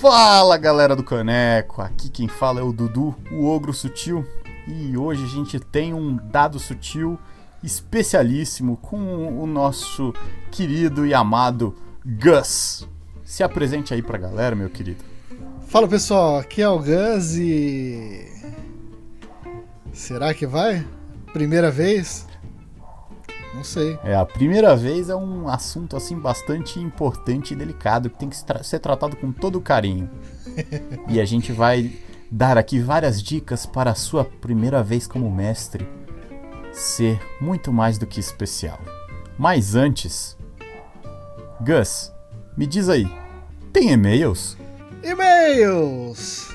Fala galera do Caneco, aqui quem fala é o Dudu, o Ogro Sutil, e hoje a gente tem um dado sutil especialíssimo com o nosso querido e amado Gus. Se apresente aí pra galera, meu querido. Fala pessoal, aqui é o Gus e. Será que vai? Primeira vez? Não sei. É, a primeira vez é um assunto assim bastante importante e delicado que tem que ser tratado com todo carinho. e a gente vai dar aqui várias dicas para a sua primeira vez como mestre ser muito mais do que especial. Mas antes, Gus, me diz aí, tem e-mails? E-mails!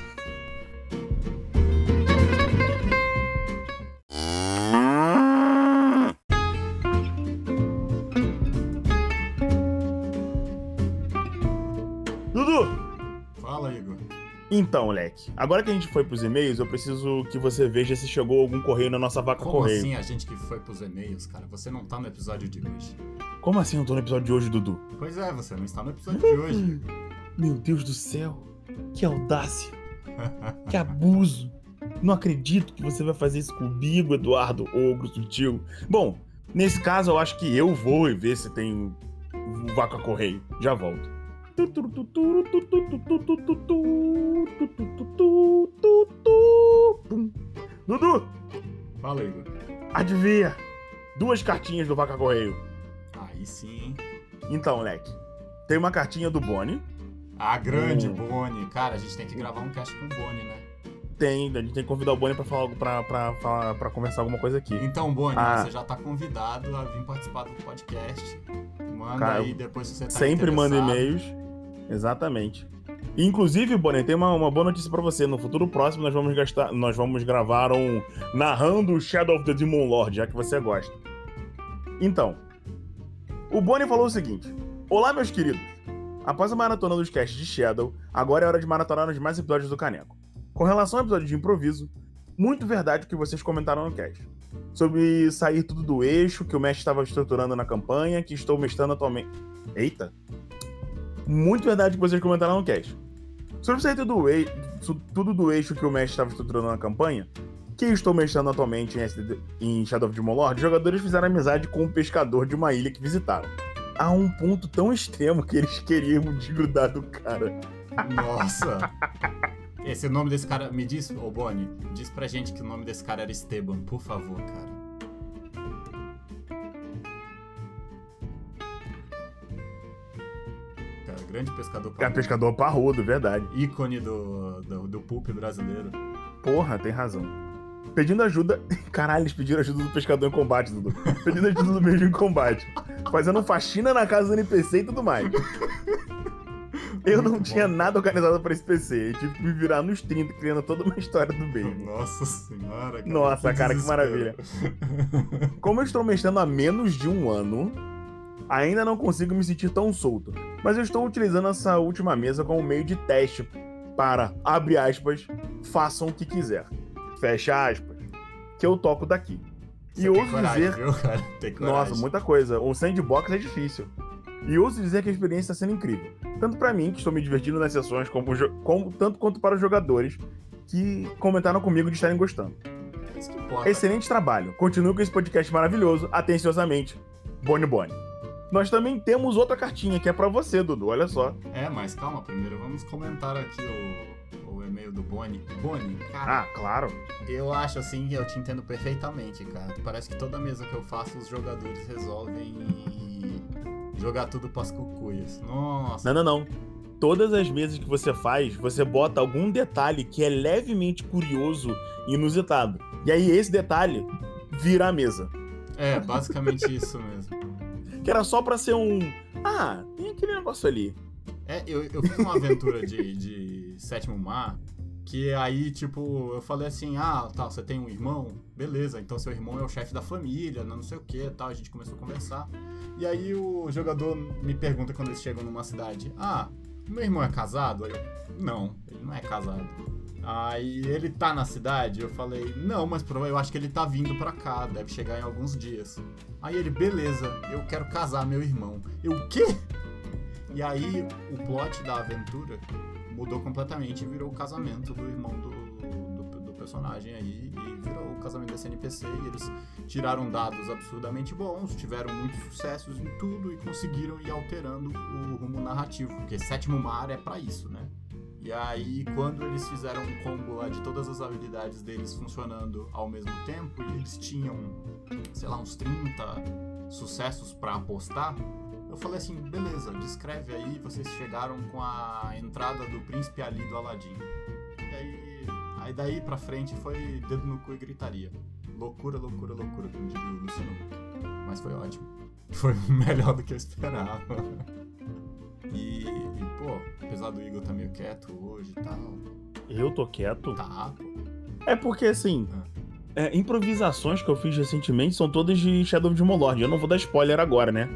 Então, moleque, agora que a gente foi pros e-mails, eu preciso que você veja se chegou algum correio na nossa vaca Como correio. assim a gente que foi pros e-mails, cara? Você não tá no episódio de hoje. Como assim eu não tô no episódio de hoje, Dudu? Pois é, você não está no episódio de hoje. Meu Deus do céu, que audácia, que abuso. Não acredito que você vai fazer isso comigo, Eduardo Ogro Sutil. Bom, nesse caso eu acho que eu vou e ver se tem vaca correio. Já volto. Dudu! Fala aí, Igor. Adivinha? Duas cartinhas do Vaca Correio. Aí sim, hein? Então, moleque. Tem uma cartinha do Boni. A grande Hum. Boni. Cara, a gente tem que gravar um cast com o Boni, né? Tem, a gente tem que convidar o Boni pra, falar, pra, pra, pra, pra conversar alguma coisa aqui. Então, Boni, Ah. você já tá convidado a vir participar do podcast. Manda Cara, aí depois se você tá Sempre manda e-mails. Exatamente. Inclusive, Bonnie, tem uma, uma boa notícia pra você. No futuro próximo, nós vamos gastar, nós vamos gravar um narrando Shadow of the Demon Lord, já que você gosta. Então, o Bonnie falou o seguinte: Olá, meus queridos. Após a maratona dos casts de Shadow, agora é hora de maratonar os mais episódios do Caneco. Com relação ao episódio de improviso, muito verdade o que vocês comentaram no cast. Sobre sair tudo do eixo que o mestre estava estruturando na campanha, que estou mestrando atualmente. Eita! Muito verdade que vocês comentaram no cast. Sobre sair tudo do, eixo, tudo do eixo que o mestre estava estruturando na campanha, que estou mestrando atualmente em, SD em Shadow of the Lord, os jogadores fizeram amizade com um pescador de uma ilha que visitaram. A um ponto tão extremo que eles queriam desgrudar do cara. Nossa! Esse nome desse cara. Me diz, ô Boni, diz pra gente que o nome desse cara era Esteban, por favor, cara. Grande pescador É parrudo. pescador parrudo, verdade. ícone do, do, do pulp brasileiro. Porra, tem razão. Pedindo ajuda. Caralho, eles pediram ajuda do pescador em combate, Dudu. Pedindo ajuda do mesmo em combate. Fazendo faxina na casa do NPC e tudo mais. Eu não Muito tinha bom. nada organizado pra esse PC. Eu tive que me virar nos 30, criando toda uma história do bem. Nossa senhora, cara. Nossa, cara, que desespero. Como eu estou mestrando há menos de um ano, ainda não consigo me sentir tão solto. Mas eu estou utilizando essa última mesa como meio de teste para, abre aspas, façam o que quiser. Fecha aspas. Que eu toco daqui. Você E ouso coragem, dizer. viu. Nossa, muita coisa. O sandbox é difícil. E ouso dizer que a experiência está sendo incrível. Tanto pra mim, que estou me divertindo nas sessões, como, como- tanto quanto para os jogadores que comentaram comigo de estarem gostando. Importa. Excelente trabalho. Continue com esse podcast maravilhoso. Atenciosamente, Boni Boni. Nós também temos outra cartinha que é pra você, Dudu. Olha só. É, mas calma, primeiro vamos comentar aqui o, o e-mail do Boni. Boni, cara, Ah, claro. eu acho assim, eu te entendo perfeitamente, cara. Parece que toda mesa que eu faço, os jogadores resolvem jogar tudo pras cucuias. Nossa. Não, não, não. Todas as mesas que você faz, você bota algum detalhe que é levemente curioso e inusitado. E aí esse detalhe vira a mesa. É, basicamente isso mesmo. Que era só pra ser um Ah, tem aquele negócio ali. É, eu, eu fiz uma aventura de, de sétimo mar que aí, tipo, eu falei assim, ah, tá, você tem um irmão? Beleza, então seu irmão é o chefe da família, não sei o que tal. A gente começou a conversar. E aí o jogador me pergunta quando eles chegam numa cidade, ah, meu irmão é casado? Eu, não, ele não é casado. Aí ele tá na cidade? Eu falei, não, mas eu acho que ele tá vindo pra cá, deve chegar em alguns dias. Aí ele, beleza, eu quero casar meu irmão. Eu, o quê? E aí o plot da aventura mudou completamente e virou o casamento do irmão do, do, do, personagem aí e virou o casamento desse NPC e eles tiraram dados absurdamente bons, tiveram muitos sucessos em tudo e conseguiram ir alterando o rumo narrativo, porque Sétimo Mar é para isso, né? E aí, quando eles fizeram um combo lá de todas as habilidades deles funcionando ao mesmo tempo, e eles tinham, sei lá, uns 30 sucessos para apostar, eu falei assim, beleza, descreve aí, vocês chegaram com a entrada do príncipe Ali do Aladdin. E aí, aí daí pra frente foi dedo no cu e gritaria. Loucura, loucura, loucura, como diria o Luciano. Mas foi ótimo. Foi melhor do que eu esperava. E, e, pô, apesar do Igor tá meio quieto hoje e tal. Eu tô quieto? Tá, pô. É porque assim. É, improvisações que eu fiz recentemente são todas de Shadow of Mordor. Eu não vou dar spoiler agora, né?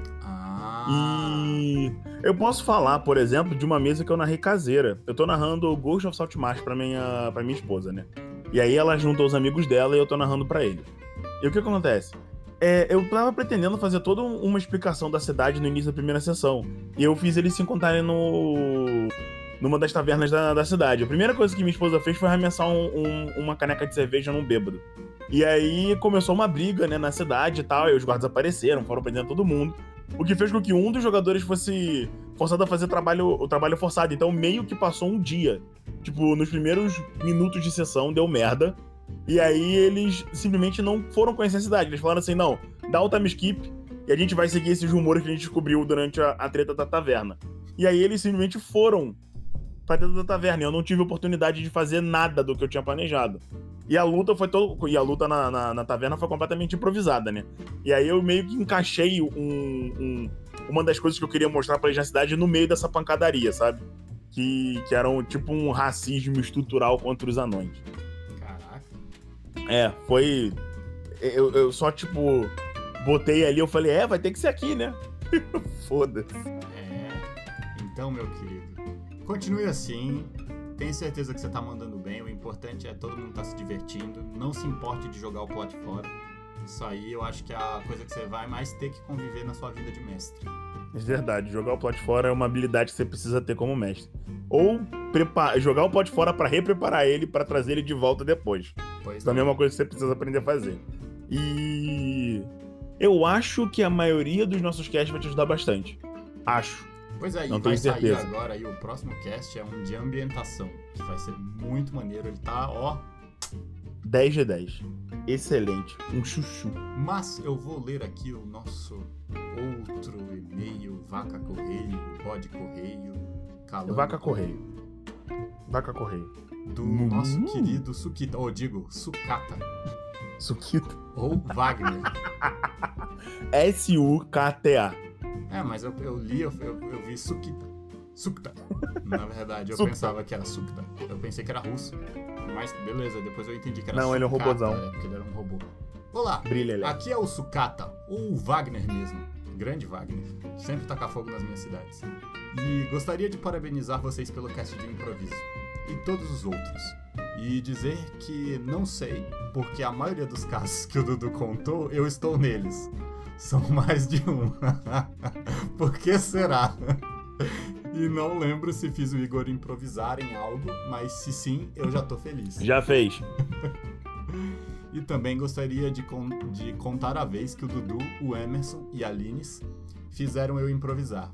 E eu posso falar, por exemplo, de uma mesa que eu narrei caseira. Eu tô narrando Ghost of Saltmarsh pra minha, pra minha esposa, né? E aí ela juntou os amigos dela e eu tô narrando para ele. E o que acontece? É, eu tava pretendendo fazer toda uma explicação da cidade no início da primeira sessão. E eu fiz eles se encontrarem no. numa das tavernas da, da cidade. A primeira coisa que minha esposa fez foi arremessar um, um, uma caneca de cerveja num bêbado. E aí começou uma briga, né, na cidade e tal. E os guardas apareceram, foram prendendo todo mundo. O que fez com que um dos jogadores fosse forçado a fazer trabalho, o trabalho forçado. Então, meio que passou um dia. Tipo, nos primeiros minutos de sessão, deu merda. E aí eles simplesmente não foram conhecer a cidade. Eles falaram assim: não, dá o time skip e a gente vai seguir esses rumores que a gente descobriu durante a, a treta da taverna. E aí eles simplesmente foram pra dentro da taverna. Eu não tive oportunidade de fazer nada do que eu tinha planejado. E a luta foi todo. E a luta na, na, na, taverna foi completamente improvisada, né? E aí eu meio que encaixei um, um, uma das coisas que eu queria mostrar pra cidade no meio dessa pancadaria, sabe? Que, que era um, tipo um racismo estrutural contra os anões. É, foi. Eu, eu só, tipo, botei ali, eu falei, é, vai ter que ser aqui, né? Foda-se. É. Então, meu querido, continue assim. Tenho certeza que você tá mandando bem. O importante é todo mundo tá se divertindo. Não se importe de jogar o plot fora. Isso aí eu acho que é a coisa que você vai mais ter que conviver na sua vida de mestre. É verdade, jogar o plot fora é uma habilidade que você precisa ter como mestre. Ou jogar o plot fora para repreparar ele para trazer ele de volta depois. Pois também é uma coisa que você precisa aprender a fazer. E eu acho que a maioria dos nossos casts vai te ajudar bastante. Acho. Pois é, Não e vai tenho sair certeza. agora aí o próximo cast é um de ambientação, que vai ser muito maneiro. Ele tá, ó. 10 de 10. Excelente. Um chuchu. Mas eu vou ler aqui o nosso outro e-mail, Vaca Correio, Bode Correio, Calango Vaca Correio. Vaca Correio. Do Hum. nosso querido Sukita, ou digo, Sukata, Suquita. ou Wagner. S-U-K-T-A. É, mas eu, eu li, eu, eu, eu vi Sukita. Sukta. Na verdade, eu Sukta. pensava que era Sukta. Eu pensei que era russo. Mas beleza, depois eu entendi que era Não, ele é um Sukata, robozão. É, porque ele era um robô. Olá, Brilha ele. aqui é o Sukata, ou o Wagner mesmo. Grande Wagner. Sempre taca fogo nas minhas cidades. E gostaria de parabenizar vocês pelo cast de improviso. E todos os outros. E dizer que não sei, porque a maioria dos casos que o Dudu contou, eu estou neles. São mais de um. Por que será? E não lembro se fiz o Igor improvisar em algo, mas se sim, eu já tô feliz. Já fez. E também gostaria de, con- de contar a vez que o Dudu, o Emerson e a Lines fizeram eu improvisar.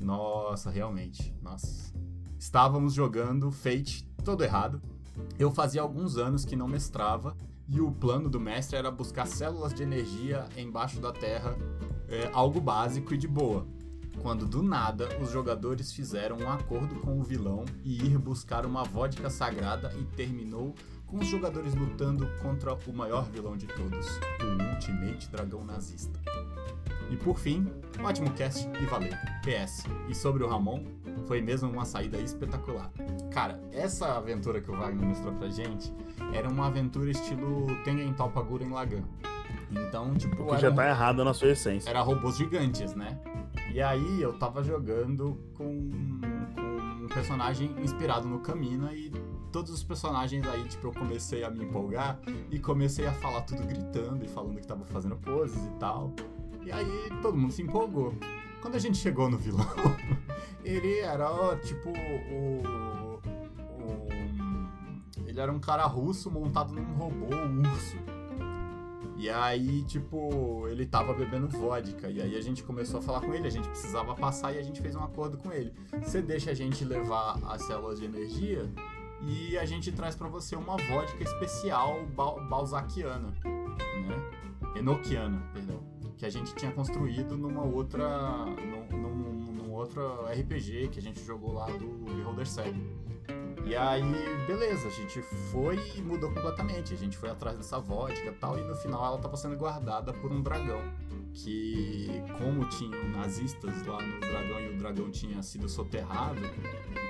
Nossa, realmente. Nossa. Estávamos jogando Fate todo errado. Eu fazia alguns anos que não mestrava e o plano do mestre era buscar células de energia embaixo da terra, é, algo básico e de boa. Quando do nada os jogadores fizeram um acordo com o vilão e ir buscar uma vodka sagrada e terminou com os jogadores lutando contra o maior vilão de todos, o Ultimate Dragão Nazista. E por fim, Ótimo cast e valeu. PS. E sobre o Ramon, foi mesmo uma saída espetacular. Cara, essa aventura que o Wagner mostrou pra gente era uma aventura estilo Tengen Toppa Gurren Lagann. Então, tipo, Que era, já um- tá errado na sua essência. era robôs gigantes, né? E aí eu tava jogando com, com um personagem inspirado no Kamina e todos os personagens aí, tipo, eu comecei a me empolgar e comecei a falar tudo gritando e falando que tava fazendo poses e tal. E aí todo mundo se empolgou. Quando a gente chegou no vilão, ele era, tipo, o, o- Ele era um cara russo montado num robô urso. E aí, tipo, ele tava bebendo vodka. E aí a gente começou a falar com ele, a gente precisava passar e a gente fez um acordo com ele. Você deixa a gente levar as células de energia e a gente traz pra você uma vodka especial bal balzaquiana, né? Enoquiana, perdão. Que a gente tinha construído numa outra. num, num, num outro RPG que a gente jogou lá do Beholder Cego. E aí, beleza, a gente foi e mudou completamente. A gente foi atrás dessa vodka e tal, e no final ela tava sendo guardada por um dragão. Que, como tinham nazistas lá no dragão e o dragão tinha sido soterrado,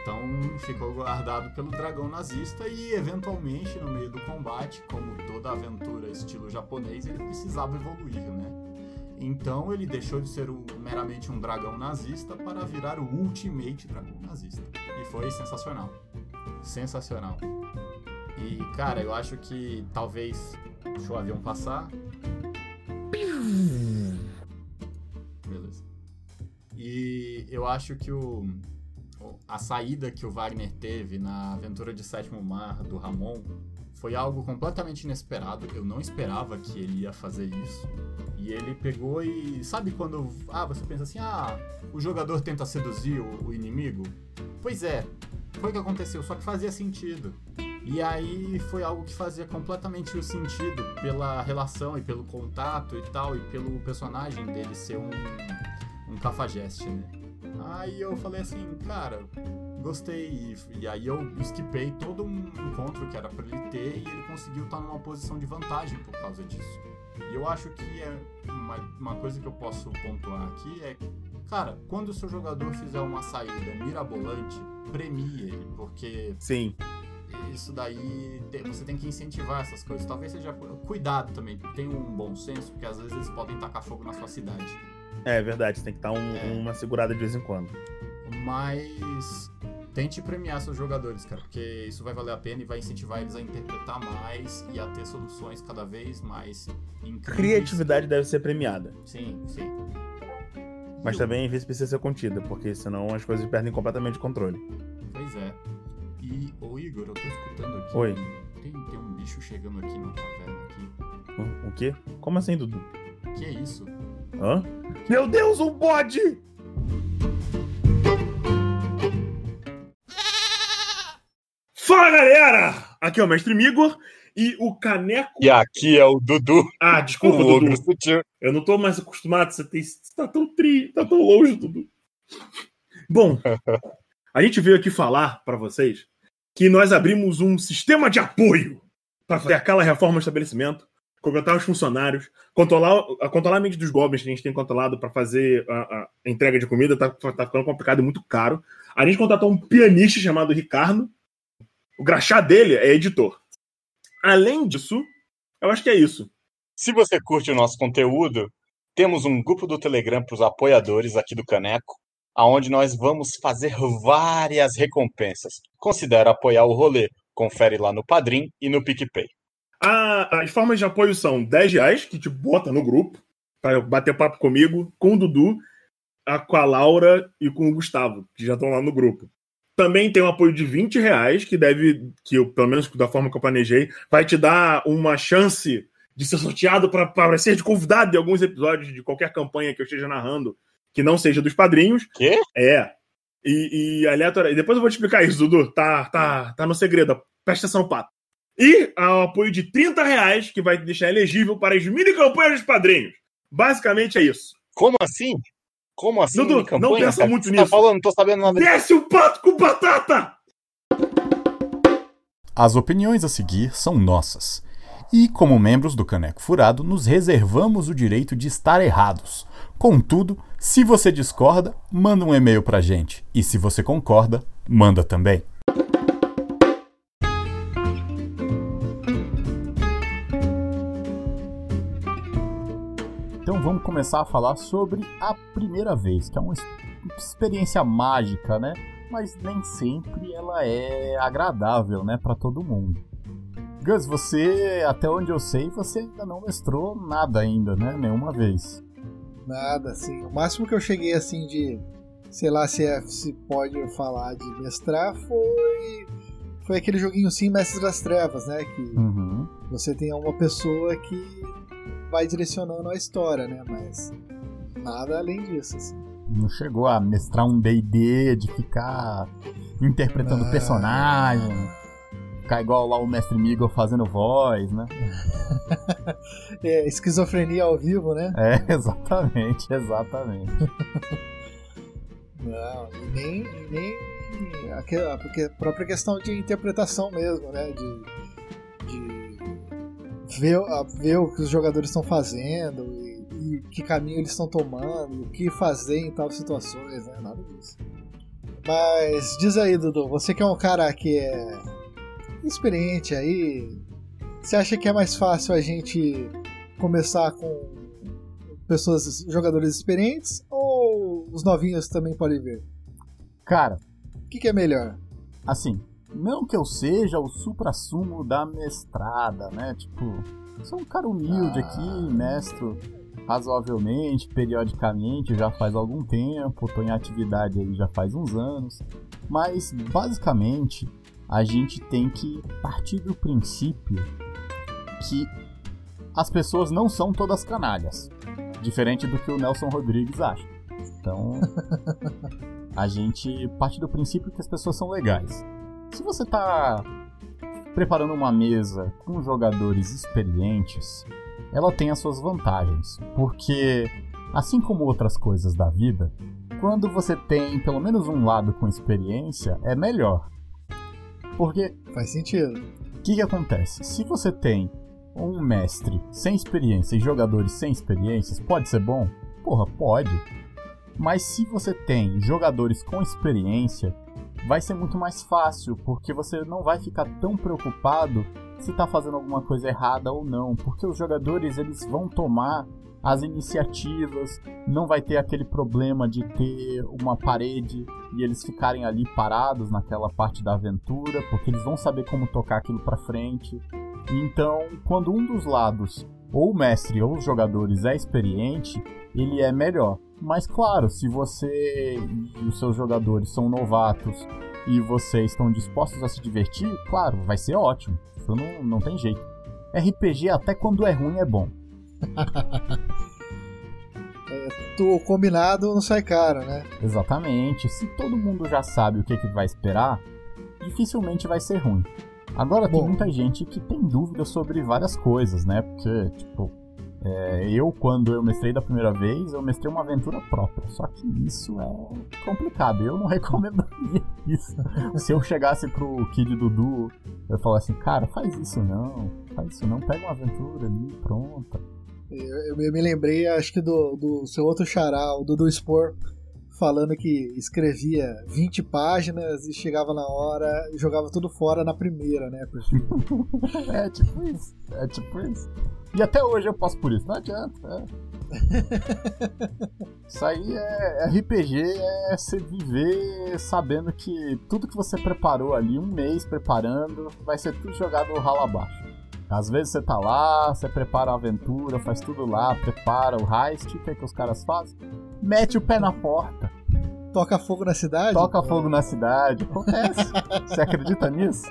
então ficou guardado pelo dragão nazista e, eventualmente, no meio do combate, como toda aventura estilo japonês, ele precisava evoluir, né? Então ele deixou de ser meramente um dragão nazista para virar o Ultimate Dragão Nazista. E foi sensacional. Sensacional. E, cara, eu acho que talvez. Deixa o avião passar. Beleza. E eu acho que o- a saída que o Wagner teve na aventura de Sétimo Mar do Ramon foi algo completamente inesperado. Eu não esperava que ele ia fazer isso. E ele pegou e. Sabe quando. Ah, você pensa assim: ah, o jogador tenta seduzir o, o inimigo? Pois é, foi o que aconteceu, só que fazia sentido. E aí foi algo que fazia completamente o sentido pela relação e pelo contato e tal, e pelo personagem dele ser um, um cafajeste, né? Aí eu falei assim, cara, gostei. E, e aí eu esquipei todo um encontro que era pra ele ter e ele conseguiu estar numa posição de vantagem por causa disso. E eu acho que é uma, uma coisa que eu posso pontuar aqui é, cara, quando o seu jogador fizer uma saída mirabolante, premie ele, porque Sim. isso daí você tem que incentivar essas coisas. Talvez seja cuidado também, tenha um bom senso, porque às vezes eles podem tacar fogo na sua cidade. É verdade, tem que dar um- É. uma segurada de vez em quando. Mas tente premiar seus jogadores, cara, porque isso vai valer a pena e vai incentivar eles a interpretar mais e a ter soluções cada vez mais incríveis. Criatividade deve ser premiada. Sim, sim. Mas também às vezes precisa ser contida, porque senão as coisas perdem completamente o controle. Pois é. E, ô Igor, eu tô escutando aqui. Oi. Tem, tem um bicho chegando aqui na taverna aqui. O- O quê? Como assim, Dudu? Que é isso? Hã? Meu Deus, um bode! Fala galera! Aqui é o Mestre Migor e o Caneco. E aqui é o Dudu, Ah, o desculpa, ogro Dudu. sutil. Eu não tô mais acostumado, você, tem, você tá tão tri, tá tão longe, Dudu. Bom, a gente veio aqui falar pra vocês que nós abrimos um sistema de apoio para fazer aquela reforma do estabelecimento, contratar os funcionários, controlar, a- controlar a mente dos goblins que a gente tem controlado para fazer a, a entrega de comida, tá, tá ficando complicado e muito caro. A gente contratou um pianista chamado Ricardo. O graxá dele é editor. Além disso, eu acho que é isso. Se você curte o nosso conteúdo, temos um grupo do Telegram para os apoiadores aqui do Caneco, aonde nós vamos fazer várias recompensas. Considera apoiar o rolê. Confere lá no Padrim e no PicPay. As formas de apoio são 10 reais, que te bota no grupo, para bater papo comigo, com o Dudu, com a Laura e com o Gustavo, que já estão lá no grupo. Também tem um apoio de 20 reais, que deve, que eu, pelo menos da forma que eu planejei, vai te dar uma chance de ser sorteado para ser de convidado em alguns episódios de qualquer campanha que eu esteja narrando, que não seja dos padrinhos. Quê? É. E, e aleatório. e Depois eu vou te explicar isso, Dudu. Tá, tá, tá no segredo. Presta atenção, pato. E ao apoio de 30 reais, que vai te deixar elegível para as mini campanhas dos padrinhos. Basicamente é isso. Como assim? Como assim? Dudu, campanha, não pensa cara? muito Você nisso. Tá falando, não tô sabendo nada. Desce o pato com batata! As opiniões a seguir são nossas E, como membros do Caneco Furado, nos reservamos o direito de estar errados. Contudo, se você discorda, manda um e-mail pra gente. E se você concorda, manda também. Começar a falar sobre a primeira vez, que é uma experiência mágica, né? Mas nem sempre ela é agradável, né, para todo mundo. Gus, você, até onde eu sei, você ainda não mestrou nada ainda, né? Nenhuma vez. Nada, assim. O máximo que eu cheguei assim de. Sei lá se, é, se pode falar de mestrar foi. Foi aquele joguinho sim, Mestres das Trevas, né? Que Uhum. você tem uma pessoa que vai direcionando a história, né? Mas nada além disso, assim. Não chegou a mestrar um D&D de ficar interpretando Ah. personagem, ficar igual lá o Mestre Miguel fazendo voz, né? É, esquizofrenia ao vivo, né? É, exatamente, exatamente. Não, e nem, nem aquela, porque a própria questão de interpretação mesmo, né? De, de ver, ver o que os jogadores estão fazendo e, e que caminho eles estão tomando, o que fazer em tal situações, né? Nada disso. Mas diz aí, Dudu, você que é um cara que é experiente aí, você acha que é mais fácil a gente começar com pessoas, jogadores experientes, ou os novinhos também podem ver? Cara, O que, que é melhor? assim, não que eu seja o supra-sumo da mestrada, né? Tipo, sou um cara humilde Ah. aqui, mestro razoavelmente, periodicamente, já faz algum tempo, tô em atividade aí já faz uns anos. Mas, basicamente, a gente tem que partir do princípio que as pessoas não são todas canalhas. Diferente do que o Nelson Rodrigues acha. Então, a gente parte do princípio que as pessoas são legais. Se você tá preparando uma mesa com jogadores experientes, ela tem as suas vantagens, porque assim como outras coisas da vida, quando você tem pelo menos um lado com experiência, é melhor. Porque Faz sentido. o que, que acontece? Se você tem um mestre sem experiência e jogadores sem experiências, pode ser bom? Porra, pode. Mas se você tem jogadores com experiência, vai ser muito mais fácil, porque você não vai ficar tão preocupado se tá fazendo alguma coisa errada ou não, porque os jogadores eles vão tomar as iniciativas, não vai ter aquele problema de ter uma parede e eles ficarem ali parados naquela parte da aventura, porque eles vão saber como tocar aquilo pra frente. Então, quando um dos lados, ou o mestre ou os jogadores é experiente, ele é melhor. Mas claro, se você e os seus jogadores são novatos e vocês estão dispostos a se divertir, claro, vai ser ótimo. Isso não, não tem jeito. RPG até quando é ruim é bom. O combinado não sai caro, né? Exatamente. Se todo mundo já sabe o que, que vai esperar, dificilmente vai ser ruim. Agora tem Bom. muita gente que tem dúvidas sobre várias coisas, né? Porque, tipo, é, eu, quando eu mestrei da primeira vez, eu mestrei uma aventura própria. Só que isso é complicado. Eu não recomendaria isso. Se eu chegasse pro Kid Dudu, eu falasse assim, cara, faz isso não, faz isso não, pega uma aventura ali, pronta. Eu, eu me lembrei, acho que do, do seu outro xará, o Dudu Spor, falando que escrevia 20 páginas e chegava na hora e jogava tudo fora na primeira, né? Porque É tipo isso, é tipo isso. E até hoje eu passo por isso, não adianta. é. Isso aí é RPG, é você viver sabendo que tudo que você preparou ali, um mês preparando, vai ser tudo jogado ralo abaixo. Às vezes você tá lá, você prepara a aventura, faz tudo lá, prepara o heist, o que, é que os caras fazem? Mete o pé na porta, toca fogo na cidade? toca fogo na cidade, acontece. Você acredita nisso?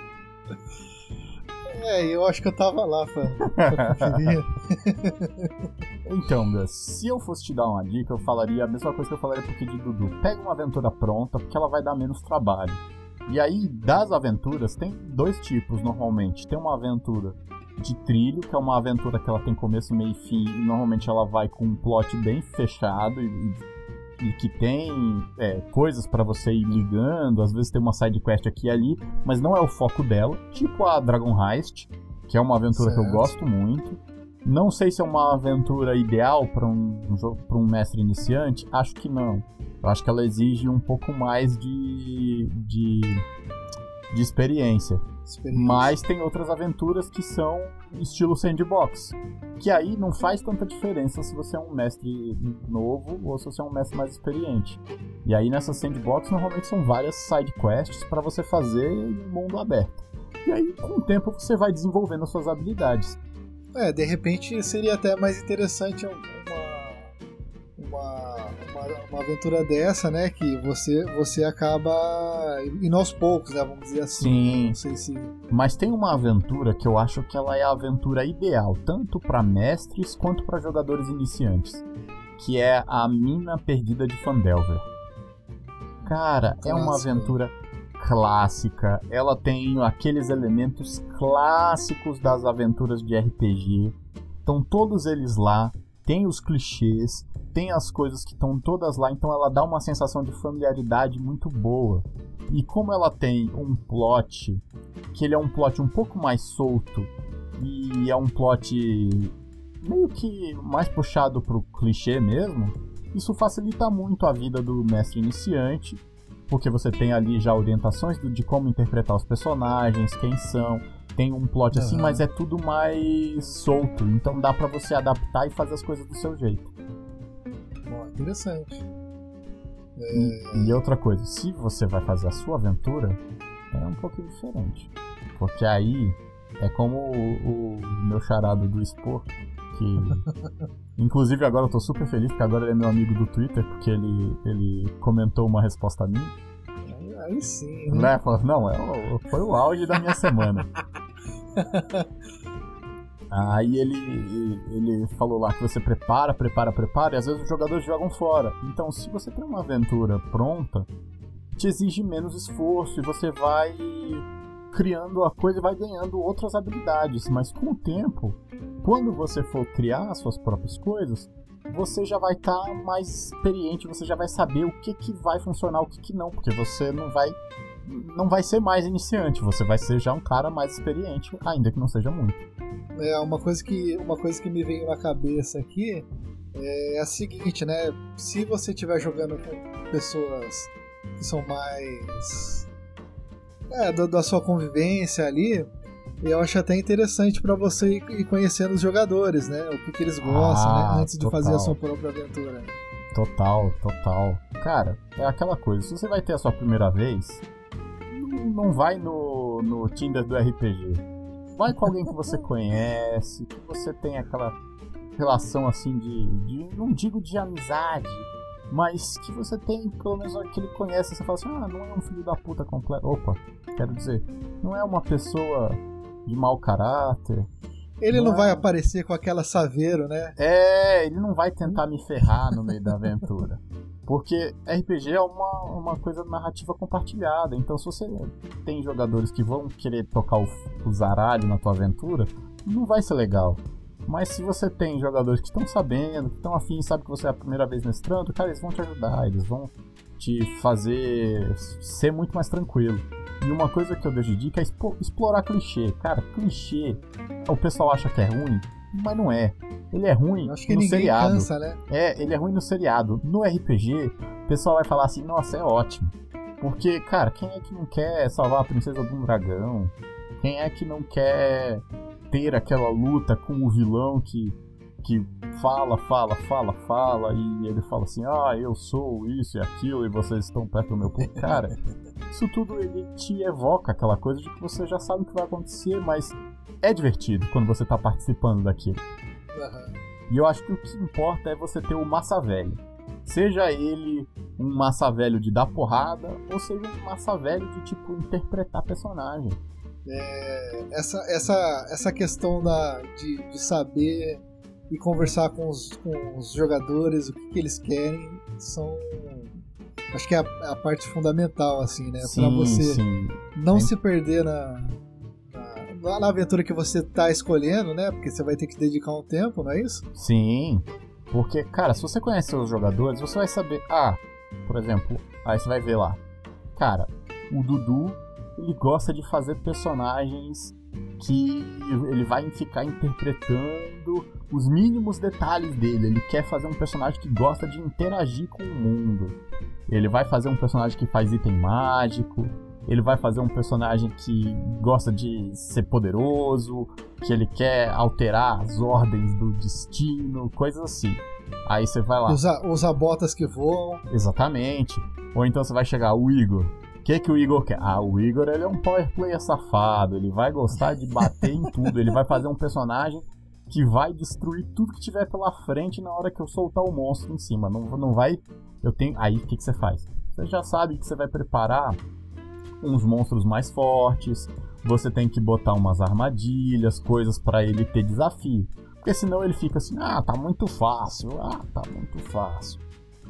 É, eu acho que eu tava lá pra, conferir. Então, Gus, se eu fosse te dar uma dica, eu falaria a mesma coisa que eu falaria pro Kid Dudu. Pega uma aventura pronta, porque ela vai dar menos trabalho. E aí, das aventuras, tem dois tipos normalmente. Tem uma aventura de trilho, que é uma aventura que ela tem começo, meio e fim, e normalmente ela vai com um plot bem fechado e, e que tem é, coisas pra você ir ligando, às vezes tem uma side quest aqui e ali, mas não é o foco dela, tipo a Dragon Heist, que é uma aventura que eu Certo. gosto muito. Não sei se é uma aventura ideal para um, um jogo para um mestre iniciante, acho que não. Eu acho que ela exige um pouco mais de, de, de experiência. Experiência. Mas tem outras aventuras que são estilo sandbox. Que aí não faz tanta diferença se você é um mestre novo ou se você é um mestre mais experiente. E aí nessa sandbox normalmente são várias side quests para você fazer em um mundo aberto. E aí com o tempo você vai desenvolvendo as suas habilidades. É, de repente seria até mais interessante uma, uma, uma, aventura dessa, né? Que você, você acaba indo aos poucos, né? Vamos dizer assim. Sim. Sei se. Mas tem uma aventura que eu acho que ela é a aventura ideal, tanto para mestres quanto para jogadores iniciantes, que é a Mina Perdida de Fandelver. Cara, é uma aventura clássica. Ela tem aqueles elementos clássicos das aventuras de RPG. Estão todos eles lá. Tem os clichês, tem as coisas que estão todas lá, então ela dá uma sensação de familiaridade muito boa. E como ela tem um plot que ele é um plot um pouco mais solto e é um plot meio que mais puxado pro clichê mesmo, isso facilita muito a vida do mestre iniciante, porque você tem ali já orientações de como interpretar os personagens, quem são, tem um plot assim, mas é tudo mais solto, então dá pra você adaptar e fazer as coisas do seu jeito. Bom, interessante. E, e outra coisa, se você vai fazer a sua aventura, é um pouquinho diferente. Porque aí é como o, o meu charado do Expor, que. Inclusive agora eu tô super feliz, porque agora ele é meu amigo do Twitter, porque ele, ele comentou uma resposta minha. Aí, sim. né? Falou, Não, é foi o auge da minha semana. Aí ele, ele falou lá que você prepara, prepara, prepara, e às vezes os jogadores jogam fora. Então, se você tem uma aventura pronta, te exige menos esforço e você vai criando a coisa e vai ganhando outras habilidades. Mas com o tempo, quando você for criar as suas próprias coisas, você já vai estar mais experiente, você já vai saber o que, que vai funcionar, o que, que não, porque você não vai não vai ser mais iniciante, você vai ser já um cara mais experiente, ainda que não seja muito. É, uma coisa que uma coisa que me veio na cabeça aqui é a seguinte, né? Se você estiver jogando com pessoas que são mais é, da, da sua convivência ali, eu acho até interessante pra você ir conhecendo os jogadores, né? O que, que eles gostam, Ah, né? Antes de total. fazer a sua própria aventura. Total, total. Cara, é aquela coisa, se você vai ter a sua primeira vez, não, vai no, no Tinder do RPG. Vai com alguém que você conhece, que você tem aquela relação assim de, de. Não digo de amizade, mas que você tem pelo menos que ele conhece. Você fala assim: ah, não é um filho da puta completo. Opa, quero dizer, não é uma pessoa de mau caráter. Ele não Não. vai aparecer com aquela saveiro, né? É, ele não vai tentar me ferrar no meio da aventura. Porque RPG é uma, uma coisa narrativa compartilhada. Então, se você tem jogadores que vão querer tocar o, o zaralho na tua aventura, não vai ser legal. Mas se você tem jogadores que estão sabendo, que estão afim, sabe que você é a primeira vez mestrando, cara, eles vão te ajudar, eles vão te fazer ser muito mais tranquilo. E uma coisa que eu deixo de dica é explorar clichê. Cara, clichê, o pessoal acha que é ruim, mas não é. Ele é ruim acho que no seriado. cansa, né? É, ele é ruim no seriado. No RPG, o pessoal vai falar assim, nossa, é ótimo. Porque, cara, quem é que não quer salvar a princesa de um dragão? Quem é que não quer ter aquela luta com o vilão que, que fala, fala, fala, fala, e ele fala assim, ah, eu sou isso e aquilo, e vocês estão perto do meu ponto. Cara, isso tudo ele te evoca aquela coisa de que você já sabe o que vai acontecer, mas é divertido quando você tá participando daquilo. Aham. E eu acho que o que importa é você ter o massa velho. Seja ele um massa velho de dar porrada, ou seja um massa velho de, tipo, interpretar personagem. essa, essa, essa questão da, de, de saber e conversar com os, com os jogadores, o que, que eles querem, são. Acho que é a, a parte fundamental, assim, né? Pra você sim. não Sim. se perder na, na, na aventura que você tá escolhendo, né? Porque você vai ter que dedicar um tempo, não é isso? Sim. Porque, cara, se você conhece seus jogadores, você vai saber. Ah, por exemplo, aí você vai ver lá. Cara, o Dudu, ele gosta de fazer personagens que ele vai ficar interpretando os mínimos detalhes dele. Ele quer fazer um personagem que gosta de interagir com o mundo. Ele vai fazer um personagem que faz item mágico. Ele vai fazer um personagem que gosta de ser poderoso, que ele quer alterar as ordens do destino, coisas assim. Aí você vai lá. Usa, usa botas que voam. Exatamente. Ou então você vai chegar, o Igor. O que, que o Igor quer? Ah, o Igor ele é um power player safado. Ele vai gostar de bater em tudo. Ele vai fazer um personagem que vai destruir tudo que tiver pela frente na hora que eu soltar o monstro em cima. Não, não vai. Eu tenho. Aí o que, que você faz? Você já sabe que você vai preparar uns monstros mais fortes. Você tem que botar umas armadilhas, coisas para ele ter desafio. Porque senão ele fica assim, ah, tá muito fácil, ah, tá muito fácil.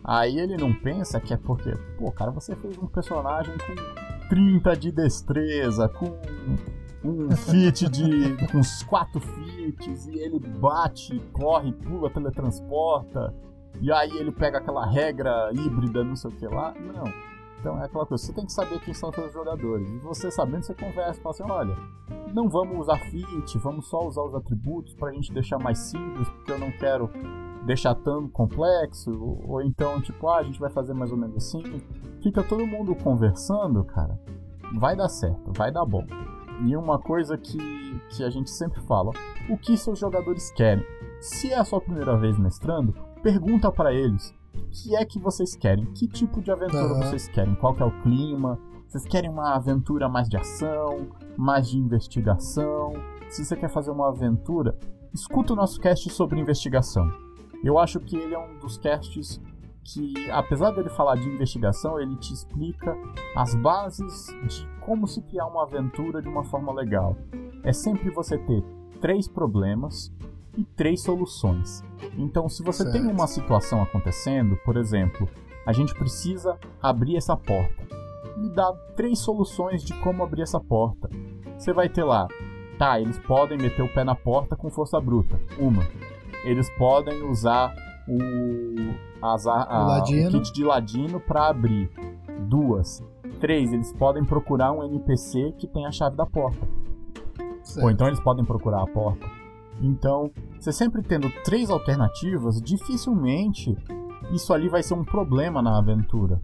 Aí ele não pensa que é porque, pô, cara, você fez um personagem com 30 de destreza, com um fit de. com uns 4 fits, e ele bate, corre, pula, teletransporta, e aí ele pega aquela regra híbrida, não sei o que lá. Não. Então é aquela coisa, você tem que saber quem são os seus jogadores. E você sabendo, você conversa, fala assim, olha, não vamos usar fit, vamos só usar os atributos pra gente deixar mais simples, porque eu não quero deixar tão complexo, ou então, tipo, ah, a gente vai fazer mais ou menos assim. Fica todo mundo conversando, cara. Vai dar certo, vai dar bom. E uma coisa que, que a gente sempre fala: o que seus jogadores querem? Se é a sua primeira vez mestrando, pergunta para eles: que é que vocês querem? Que tipo de aventura uhum. vocês querem? Qual que é o clima? Vocês querem uma aventura mais de ação, mais de investigação? Se você quer fazer uma aventura, escuta o nosso cast sobre investigação. Eu acho que ele é um dos casts que, apesar dele falar de investigação, ele te explica as bases de como se criar uma aventura de uma forma legal. É sempre você ter três problemas e três soluções. Então, se você certo. tem uma situação acontecendo, por exemplo, a gente precisa abrir essa porta. Me dá três soluções de como abrir essa porta. Você vai ter lá, tá, eles podem meter o pé na porta com força bruta. Uma. Eles podem usar o, as, a, o, o kit de ladino para abrir. Duas. Três, eles podem procurar um NPC que tem a chave da porta. Certo. Ou então eles podem procurar a porta. Então, você sempre tendo três alternativas, dificilmente isso ali vai ser um problema na aventura.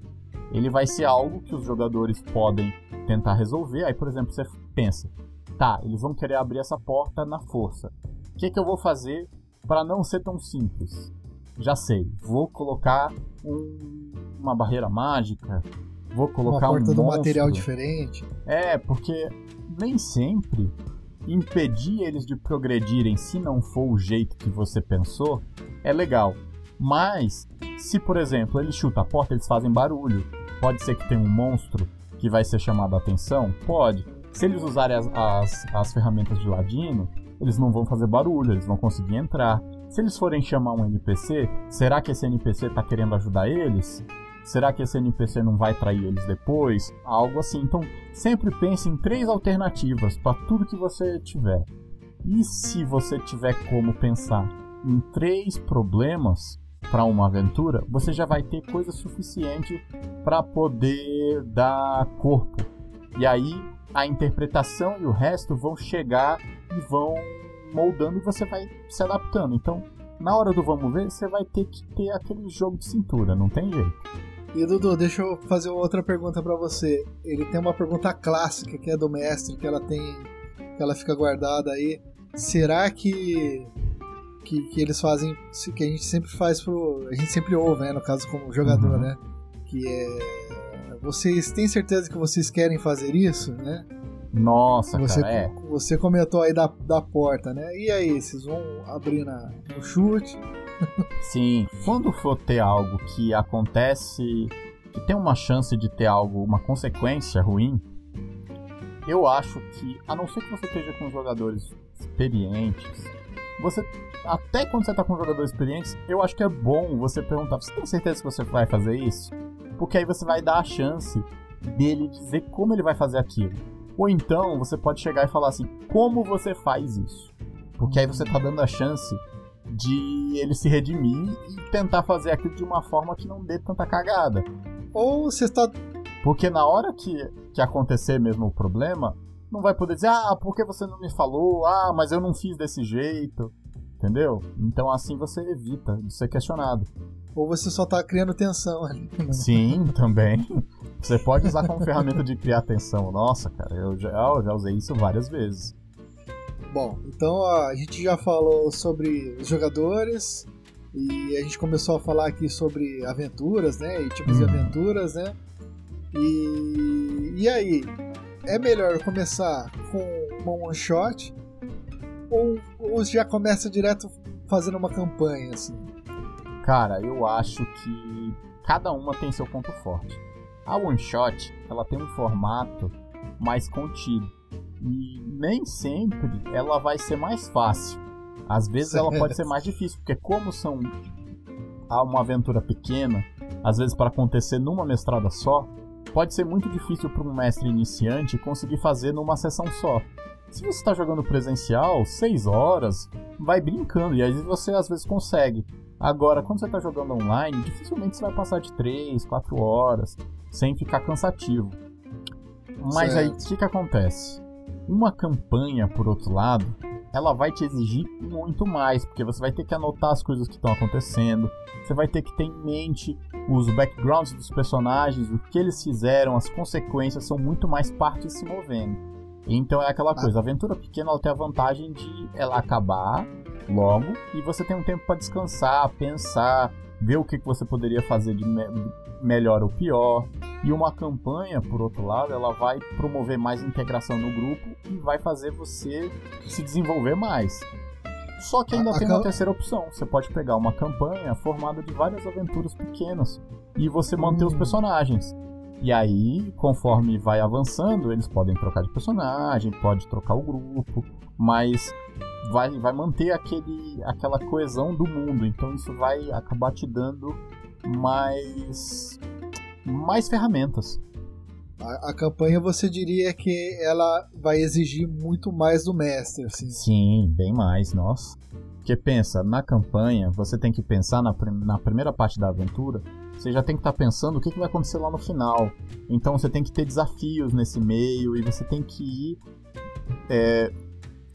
Ele vai ser algo que os jogadores podem tentar resolver. Aí, por exemplo, você pensa: tá, eles vão querer abrir essa porta na força. O que, que eu vou fazer para não ser tão simples? já sei, vou colocar um, uma barreira mágica, vou colocar uma porta um do material diferente. É, porque nem sempre impedir eles de progredirem se não for o jeito que você pensou é legal. Mas, se por exemplo ele chuta a porta, eles fazem barulho. Pode ser que tenha um monstro que vai ser chamado a atenção? Pode. Se eles usarem as, as, as ferramentas de ladino, eles não vão fazer barulho, eles vão conseguir entrar. Se eles forem chamar um NPC, será que esse NPC está querendo ajudar eles? Será que esse NPC não vai trair eles depois? Algo assim. Então, sempre pense em três alternativas para tudo que você tiver. E se você tiver como pensar em três problemas para uma aventura, você já vai ter coisa suficiente para poder dar corpo. E aí a interpretação e o resto vão chegar e vão moldando e você vai se adaptando. Então, na hora do vamos ver, você vai ter que ter aquele jogo de cintura, não tem jeito. E Dudu, deixa eu fazer outra pergunta para você. Ele tem uma pergunta clássica que é do mestre, que ela tem. que ela fica guardada aí. Será que. que, que eles fazem. que a gente sempre faz pro. a gente sempre ouve, né? No caso, como jogador, uhum. né? Que é. Vocês têm certeza que vocês querem fazer isso, né? Nossa, você, cara, é. Você comentou aí da, da porta, né? E aí, vocês vão abrir na, no chute? Sim, quando for ter algo que acontece, que tem uma chance de ter algo, uma consequência ruim, eu acho que, a não ser que você esteja com jogadores experientes, você até quando você está com jogadores experientes, eu acho que é bom você perguntar: você tem certeza que você vai fazer isso? Porque aí você vai dar a chance dele dizer como ele vai fazer aquilo. Ou então você pode chegar e falar assim: como você faz isso? Porque aí você tá dando a chance de ele se redimir e tentar fazer aquilo de uma forma que não dê tanta cagada. Ou você está. Porque na hora que, que acontecer mesmo o problema, não vai poder dizer, ah, por que você não me falou? Ah, mas eu não fiz desse jeito. Entendeu? Então assim você evita de ser questionado. Ou você só tá criando tensão ali. Sim, também. Você pode usar como ferramenta de criar tensão. Nossa, cara, eu já, eu já usei isso várias vezes. Bom, então a gente já falou sobre os jogadores e a gente começou a falar aqui sobre aventuras, né? E tipos de Uhum. aventuras, né? E, e aí, é melhor começar com uma one shot ou, ou já começa direto fazendo uma campanha assim? Cara, eu acho que cada uma tem seu ponto forte. A one shot, ela tem um formato mais contido e nem sempre ela vai ser mais fácil. Às vezes ela pode ser mais difícil, porque como são há uma aventura pequena, às vezes para acontecer numa mestrada só, pode ser muito difícil para um mestre iniciante conseguir fazer numa sessão só. Se você está jogando presencial, 6 horas, vai brincando e aí você às vezes consegue. Agora, quando você está jogando online, dificilmente você vai passar de 3, 4 horas sem ficar cansativo. Mas aí, o Certo. que, que acontece? Uma campanha, por outro lado, ela vai te exigir muito mais, porque você vai ter que anotar as coisas que estão acontecendo, você vai ter que ter em mente os backgrounds dos personagens, o que eles fizeram, as consequências, são muito mais partes se movendo. Então é aquela coisa, a aventura pequena ela tem a vantagem de ela acabar logo e você tem um tempo para descansar, pensar, ver o que você poderia fazer de me- melhor ou pior. E uma campanha, por outro lado, ela vai promover mais integração no grupo e vai fazer você se desenvolver mais. Só que ainda A- a tem uma cam- terceira opção. Você pode pegar uma campanha formada de várias aventuras pequenas e você manter os Hum. personagens. E aí, conforme vai avançando, eles podem trocar de personagem, pode trocar o grupo, mas vai, vai manter aquele, aquela coesão do mundo. Então isso vai acabar te dando mais, mais ferramentas. A, a campanha você diria que ela vai exigir muito mais do mestre, assim. Sim, bem mais, nossa. Porque pensa, na campanha, você tem que pensar na, na primeira parte da aventura, você já tem que estar pensando o que, que vai acontecer lá no final. Então você tem que ter desafios nesse meio e você tem que ir é,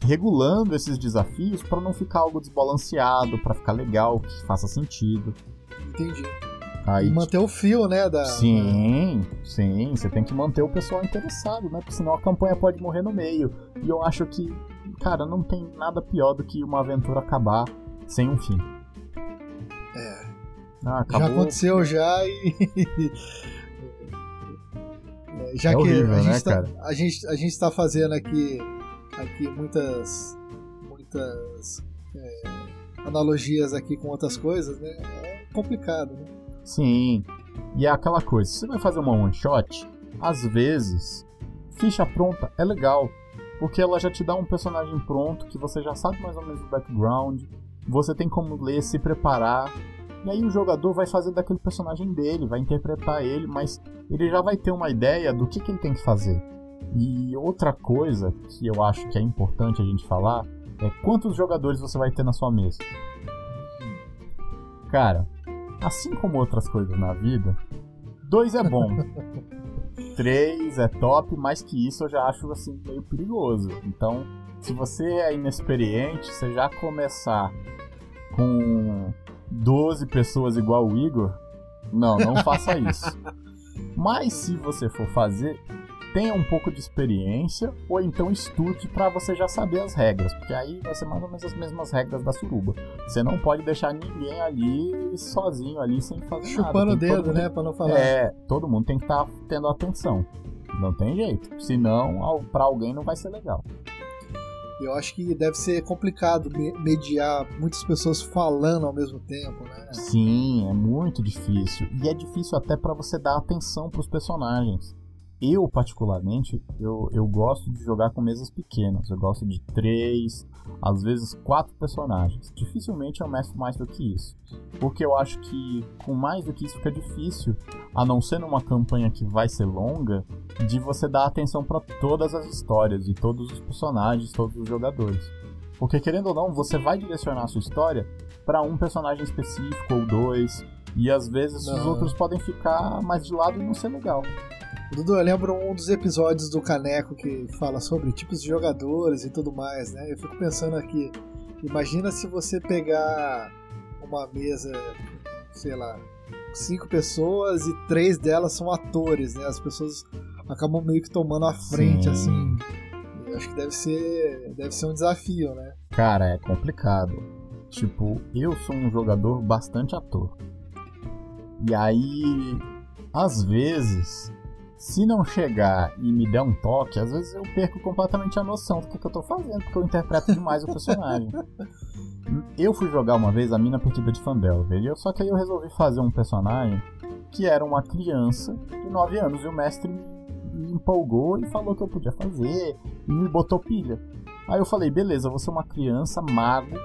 regulando esses desafios para não ficar algo desbalanceado, para ficar legal, que faça sentido. Entendi. Aí, E manter o fio, né? Da, Sim, sim, você tem que manter o pessoal interessado, né? Porque senão a campanha pode morrer no meio. E eu acho que, cara, não tem nada pior do que uma aventura acabar sem um fim. É. Ah, Já acabou. aconteceu já e. É, já É que horrível, a, gente né, tá, cara? a gente a gente tá fazendo aqui aqui muitas muitas é, analogias aqui com outras coisas, né? É complicado, né? Sim. E é aquela coisa, se você vai fazer uma one shot, às vezes, ficha pronta é legal. Porque ela já te dá um personagem pronto, que você já sabe mais ou menos o background, você tem como ler, se preparar. E aí o jogador vai fazer daquele personagem dele, vai interpretar ele, mas ele já vai ter uma ideia do que, que ele tem que fazer. E outra coisa que eu acho que é importante a gente falar é quantos jogadores você vai ter na sua mesa. Cara, assim como outras coisas na vida, dois é bom. Três é top, mais que isso eu já acho assim meio perigoso. Então, se você é inexperiente, você já começar com 12 pessoas igual o Igor, não, não faça isso. Mas se você for fazer, tenha um pouco de experiência ou então estude pra você já saber as regras, porque aí vai ser mais ou menos as mesmas regras da suruba. Você não pode deixar ninguém ali sozinho ali sem fazer Chupando nada. o que todo dedo, mundo- né? Pra não falar. É, todo mundo tem que estar tendo atenção. Não tem jeito. Senão, pra alguém não vai ser legal. Eu acho que deve ser complicado me- mediar muitas pessoas falando ao mesmo tempo, né? Sim, é muito difícil. E é difícil até pra você dar atenção pros personagens. Eu, particularmente, eu, eu gosto de jogar com mesas pequenas. Eu gosto de três, às vezes quatro personagens. Dificilmente eu meço mais do que isso. Porque eu acho que com mais do que isso fica difícil, a não ser numa campanha que vai ser longa, de você dar atenção pra todas as histórias, de todos os personagens, todos os jogadores. Porque querendo ou não, você vai direcionar a sua história pra um personagem específico ou dois, e às vezes os Não. outros podem ficar mais de lado e não ser legal. Dudu, eu lembro um dos episódios do Caneco que fala sobre tipos de jogadores e tudo mais, né? Eu fico pensando aqui, imagina se você pegar uma mesa, sei lá, cinco pessoas e três delas são atores, né? As pessoas acabam meio que tomando a frente, Sim. assim. Eu acho que deve ser, deve ser um desafio, né? Cara, é complicado. Tipo, eu sou um jogador bastante ator. E aí, às vezes, se não chegar e me der um toque, às vezes eu perco completamente a noção do que, que eu tô fazendo, porque eu interpreto demais o personagem. Eu fui jogar uma vez a Mina Perdida de Fandelver, só que aí eu resolvi fazer um personagem que era uma criança de 9 anos, e o mestre me empolgou e falou que eu podia fazer, e me botou pilha. Aí eu falei, beleza, eu vou ser uma criança, mago,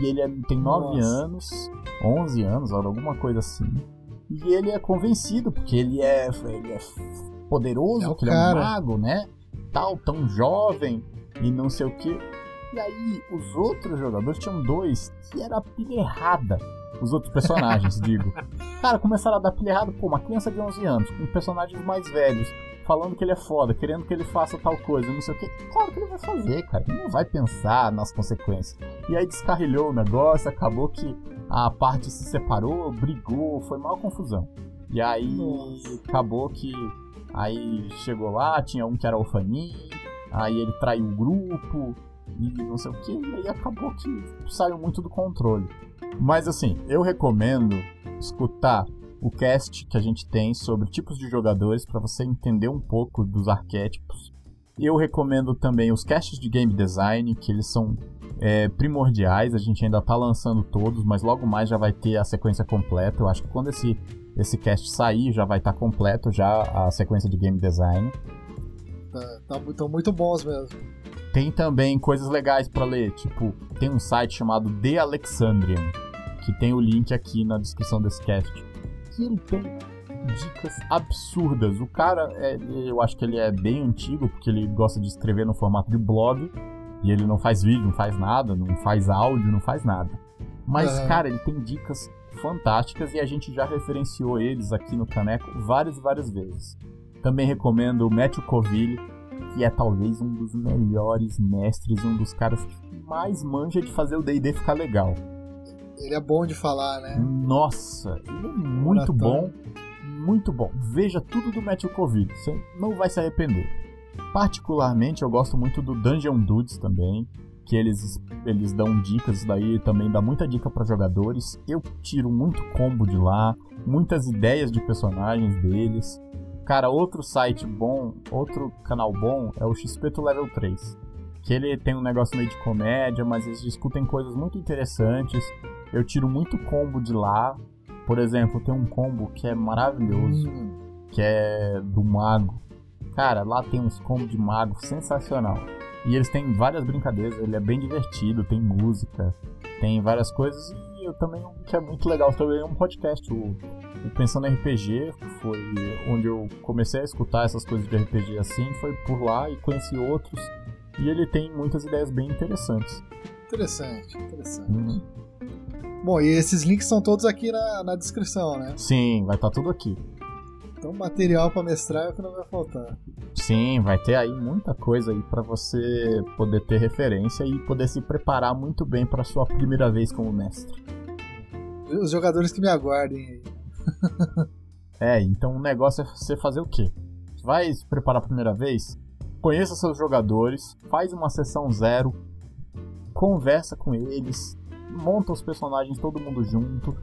e ele é- tem 9 Nossa. anos, 11 anos, alguma coisa assim. E ele é convencido, porque ele é, ele é poderoso, É porque ele é um mago, né? Tal, tão jovem, e não sei o que. E aí, os outros jogadores tinham dois que era pilha errada. Os outros personagens, digo. Cara, começaram a dar pilha errada, pô, uma criança de 11 anos, com personagens mais velhos, falando que ele é foda, querendo que ele faça tal coisa, não sei o que. Claro que ele vai fazer, cara. Ele não vai pensar nas consequências. E aí descarrilhou o negócio, acabou que a parte se separou, brigou, foi maior confusão. E aí acabou que aí chegou lá, tinha um que era orfaninho, aí ele traiu o grupo e não sei o que, e aí acabou que saiu muito do controle. Mas assim, eu recomendo escutar o cast que a gente tem sobre tipos de jogadores para você entender um pouco dos arquétipos. Eu recomendo também os casts de game design, que eles são é, primordiais. A gente ainda tá lançando todos, mas logo mais já vai ter a sequência completa. Eu acho que quando esse, esse cast sair, já vai estar completo já a sequência de game design. Tá, tá, tão muito bons mesmo. Tem também coisas legais pra ler, tipo, tem um site chamado The Alexandrian, que tem o link aqui na descrição desse cast. Que ele tem dicas absurdas. O cara, é, eu acho que ele é bem antigo, porque ele gosta de escrever no formato de blog, e ele não faz vídeo, não faz nada, não faz áudio, não faz nada. Mas, Aham. cara, ele tem dicas fantásticas e a gente já referenciou eles aqui no Caneco várias e várias vezes. Também recomendo o Matthew Coville, que é talvez um dos melhores mestres, um dos caras que mais manja de fazer o D&D ficar legal. Ele é bom de falar, né? Nossa, ele é muito bom, muito bom. Veja tudo do Matthew Coville, você não vai se arrepender. Particularmente eu gosto muito do Dungeon Dudes também, que eles, eles dão dicas, daí também dá muita dica para jogadores. Eu tiro muito combo de lá, muitas ideias de personagens deles. Cara, outro site bom, outro canal bom é o XP Level 3. Que ele tem um negócio meio de comédia, mas eles discutem coisas muito interessantes. Eu tiro muito combo de lá. Por exemplo, tem um combo que é maravilhoso, Hum, que é do mago. Cara, lá tem uns combos de mago sensacional. E eles têm várias brincadeiras, ele é bem divertido, tem música, tem várias coisas. E eu também, um que é muito legal também é um podcast, o, o Pensando em RPG, foi onde eu comecei a escutar essas coisas de RPG assim, foi por lá e conheci outros. E ele tem muitas ideias bem interessantes. interessante, interessante. Hum, Bom, e esses links estão todos aqui na, na descrição, né? Sim, vai estar tudo aqui. Então, material pra mestrar é o que não vai faltar. Sim, vai ter aí muita coisa aí pra você poder ter referência e poder se preparar muito bem para sua primeira vez como mestre. Os jogadores que me aguardem aí. É, então o negócio é você fazer o quê? Vai se preparar a primeira vez? Conheça seus jogadores, faz uma sessão zero, conversa com eles, monta os personagens todo mundo junto,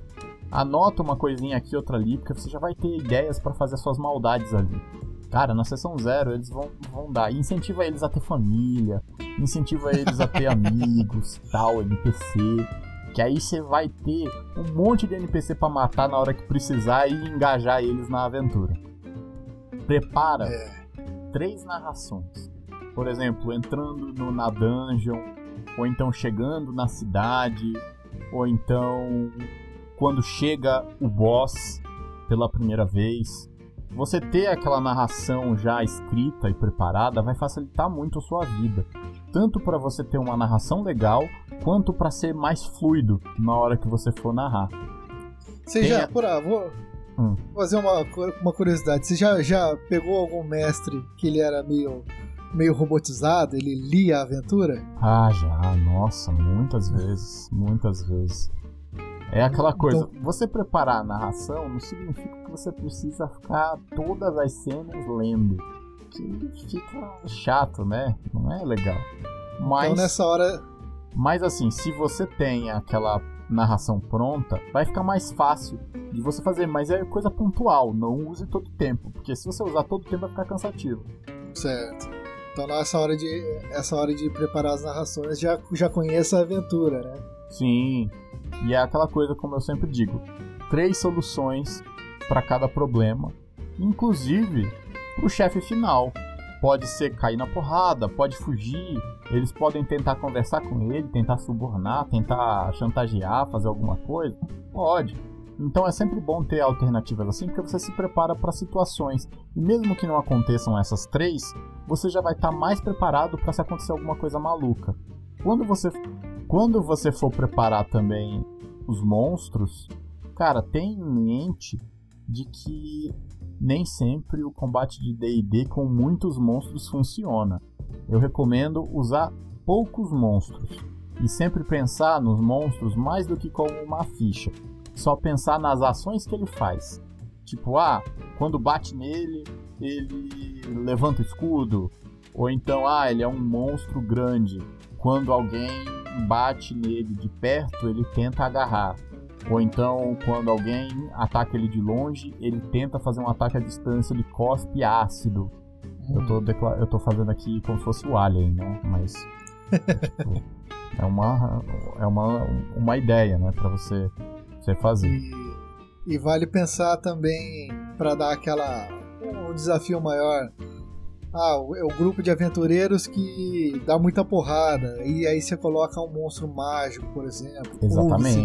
anota uma coisinha aqui, outra ali, porque você já vai ter ideias pra fazer suas maldades ali. Cara, na sessão zero eles vão, vão dar. Incentiva eles a ter família, incentiva eles a ter amigos, tal, NPC. Que aí você vai ter um monte de NPC pra matar na hora que precisar e engajar eles na aventura. Prepara É, três narrações. Por exemplo, entrando no, na dungeon, ou então chegando na cidade, ou então quando chega o boss pela primeira vez. Você ter aquela narração já escrita e preparada vai facilitar muito a sua vida, tanto para você ter uma narração legal, quanto para ser mais fluido na hora que você for narrar. Você Tem já, a- por ah, vou, Hum. Fazer uma, uma curiosidade. Você já, já pegou algum mestre que ele era meio, meio robotizado? Ele lia a aventura? Ah, já, nossa, muitas vezes, muitas vezes. É aquela coisa, você preparar a narração não significa que você precisa ficar todas as cenas lendo. Que fica chato, né? Não é legal. Mas, Então nessa hora. mas assim, se você tem aquela narração pronta, vai ficar mais fácil de você fazer, mas é coisa pontual, não use todo o tempo, porque se você usar todo o tempo vai ficar cansativo. Certo. Então nessa hora de. Essa hora de preparar as narrações já, já conheça a aventura, né? Sim. E é aquela coisa, como eu sempre digo, três soluções para cada problema, inclusive pro chefe final. Pode ser cair na porrada, pode fugir, eles podem tentar conversar com ele, tentar subornar, tentar chantagear, fazer alguma coisa. Pode. Então é sempre bom ter alternativas assim, porque você se prepara para situações. E mesmo que não aconteçam essas três, você já vai estar mais preparado para se acontecer alguma coisa maluca. Quando você quando você for preparar também os monstros, cara, tenha em mente de que nem sempre o combate de D&D com muitos monstros funciona. Eu recomendo usar poucos monstros e sempre pensar nos monstros mais do que como uma ficha. Só pensar nas ações que ele faz. Tipo, ah, quando bate nele, ele levanta o escudo. Ou então, ah, ele é um monstro grande. Quando alguém bate nele de perto, ele tenta agarrar. Ou então, quando alguém ataca ele de longe, ele tenta fazer um ataque à distância, ele cospe ácido. Eu tô, eu tô fazendo aqui como se fosse o Alien, né? Mas. é, tipo, é uma, é uma, uma ideia, né? Pra você, você fazer. E, e vale pensar também para dar aquela um desafio maior. Ah, o- é o grupo de aventureiros que dá muita porrada. E aí você coloca um monstro mágico, por exemplo. Exatamente.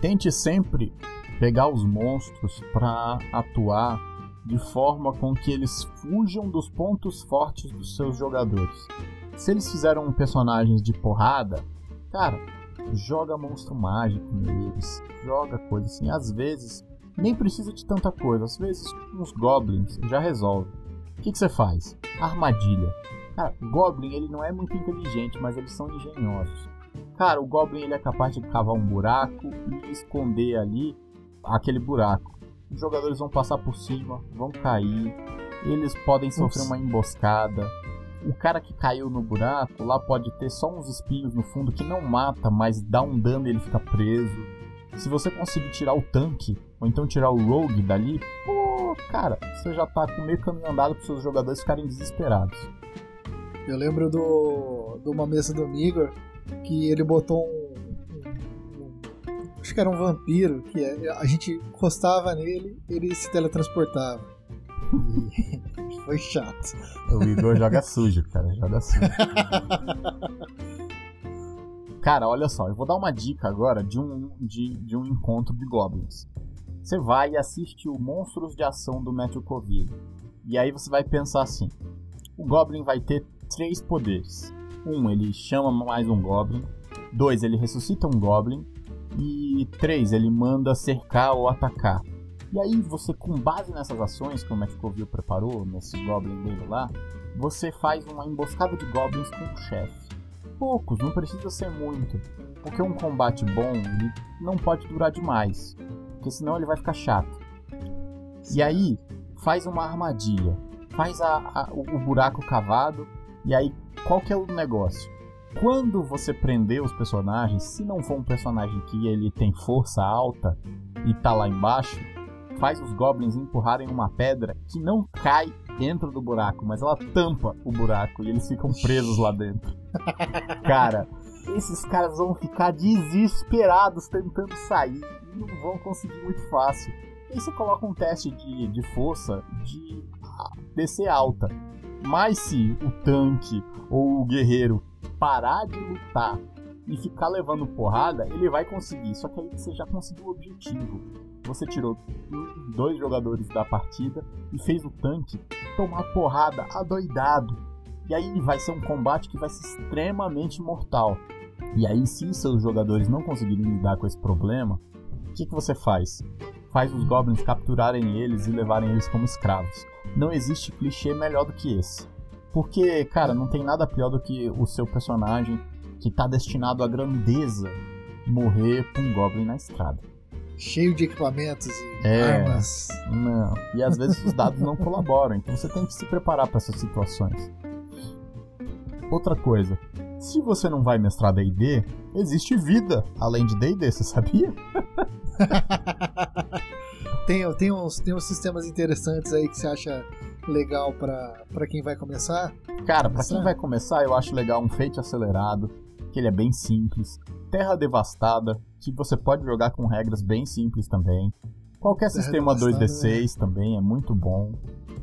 Tente sempre pegar os monstros para atuar de forma com que eles fujam dos pontos fortes dos seus jogadores. Se eles fizeram personagens de porrada, cara, joga monstro mágico neles, joga coisa assim. Às vezes, nem precisa de tanta coisa, às vezes uns goblins já resolve. O que, que você faz? Armadilha. Cara, Goblin ele não é muito inteligente, mas eles são engenhosos. Cara, o Goblin ele é capaz de cavar um buraco e esconder ali aquele buraco. Os jogadores vão passar por cima, vão cair, eles podem sofrer uma emboscada. O cara que caiu no buraco lá pode ter só uns espinhos no fundo que não mata, mas dá um dano e ele fica preso. Se você conseguir tirar o tanque, ou então tirar o rogue dali, pô, cara, você já tá com meio caminho andado para seus jogadores ficarem desesperados. Eu lembro do, de uma mesa do Migor que ele botou um, um- um- Acho que era um vampiro, que é- a gente encostava nele ele se teletransportava. E foi chato. O Igor joga sujo, cara, joga sujo. Cara, olha só, eu vou dar uma dica agora de um, de, de um encontro de goblins. Você vai e assiste o Monstros de Ação do Matthew Coville. E aí você vai pensar assim: o Goblin vai ter três poderes. Um, ele chama mais um Goblin. Dois, ele ressuscita um Goblin. E três, ele manda cercar ou atacar. E aí você, com base nessas ações que o Matthew Coville preparou, nesse Goblin dele lá, você faz uma emboscada de Goblins com o chefe. Poucos, não precisa ser muito. Porque um combate bom não pode durar demais. Porque senão ele vai ficar chato. E aí, faz uma armadilha. Faz a- a- o, buraco cavado. E aí, qual que é o negócio? Quando você prender os personagens, se não for um personagem que ele tem força alta e tá lá embaixo, faz os goblins empurrarem uma pedra que não cai dentro do buraco, mas ela tampa o buraco e eles ficam presos lá dentro. Cara, esses caras vão ficar desesperados tentando sair e não vão conseguir muito fácil. E você coloca um teste de, de força de DC alta. Mas se o tanque ou o guerreiro parar de lutar e ficar levando porrada, ele vai conseguir. Só que aí você já conseguiu o objetivo. Você tirou dois jogadores da partida e fez o tanque tomar porrada adoidado. E aí vai ser um combate que vai ser extremamente mortal. E aí, se seus jogadores não conseguirem lidar com esse problema, o que, que você faz? faz os goblins capturarem eles e levarem eles como escravos. Não existe clichê melhor do que esse. Porque, cara, não tem nada pior do que o seu personagem que tá destinado à grandeza morrer com um goblin na estrada. Cheio de equipamentos e É. armas. Não. E às vezes os dados não colaboram, então você tem que se preparar para essas situações. Outra coisa, se você não vai mestrar D&D, existe vida além de D&D, você sabia? tem, tem, uns, tem uns sistemas interessantes aí que você acha legal pra, pra quem vai começar. Cara, pra quem vai começar, eu acho legal um Fate acelerado, que ele é bem simples. Terra Devastada, que você pode jogar com regras bem simples também. Qualquer Terra sistema Devastada, 2D6 também é muito bom.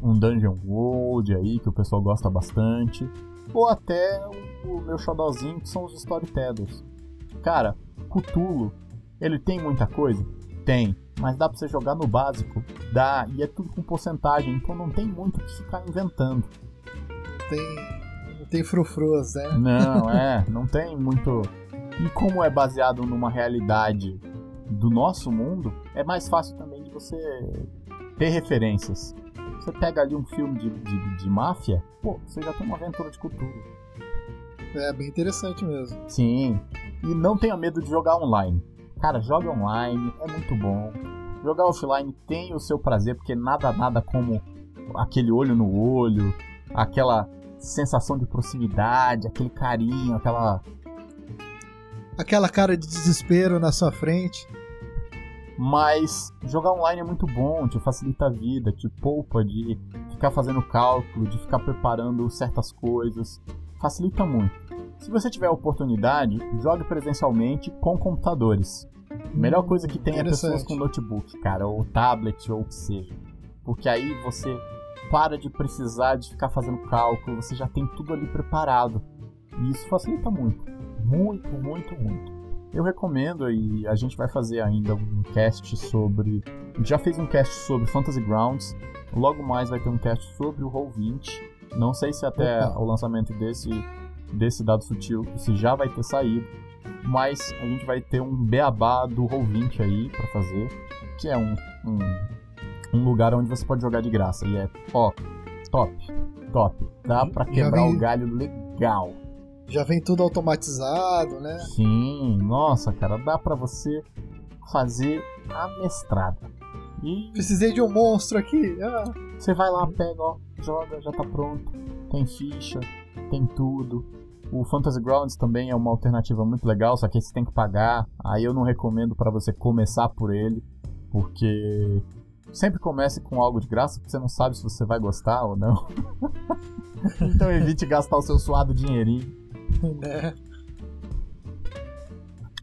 Um Dungeon World aí, que o pessoal gosta bastante. Ou até o, meu xodózinho, que são os Storytellers. Cara, Cthulhu, ele tem muita coisa? Tem. Mas dá pra você jogar no básico? Dá. E é tudo com porcentagem, então não tem muito o que ficar inventando. Tem, tem frufrus, né? Não, é, não tem muito. E como é baseado numa realidade do nosso mundo, é mais fácil também de você ter referências. Você pega ali um filme de, de, de máfia, pô, você já tem uma aventura de cultura. É bem interessante mesmo. Sim. E não tenha medo de jogar online. Cara, joga online, é muito bom. Jogar offline tem o seu prazer, porque nada, nada como aquele olho no olho, aquela sensação de proximidade, aquele carinho, aquela Aquela cara de desespero na sua frente. Mas jogar online é muito bom, te facilita a vida, te poupa de ficar fazendo cálculo, de ficar preparando certas coisas. Facilita muito. Se você tiver a oportunidade, jogue presencialmente com computadores. A melhor coisa que tem é pessoas com notebook, cara, ou tablet, ou o que seja. Porque aí você para de precisar de ficar fazendo cálculo, você já tem tudo ali preparado. E isso facilita muito. Muito, muito, muito. Eu recomendo e a gente vai fazer ainda um cast sobre. A gente já fez um cast sobre Fantasy Grounds. Logo mais vai ter um cast sobre o Roll20. Não sei se até Opa. o lançamento desse, desse dado sutil se já vai ter saído. Mas a gente vai ter um beabá do Roll20 aí pra fazer. Que é um, um, um lugar onde você pode jogar de graça. E é ó, top, top. Dá pra Já quebrar o galho legal. Já vem tudo automatizado, né? Sim, nossa, cara, dá pra você fazer a mestrada. E Precisei de um monstro aqui. Ah, você vai lá, pega, ó, joga, já tá pronto. Tem ficha, tem tudo. O Fantasy Grounds também é uma alternativa muito legal, só que você tem que pagar. Aí eu não recomendo pra você começar por ele, porque sempre comece com algo de graça, porque você não sabe se você vai gostar ou não. então evite gastar o seu suado dinheirinho. Né?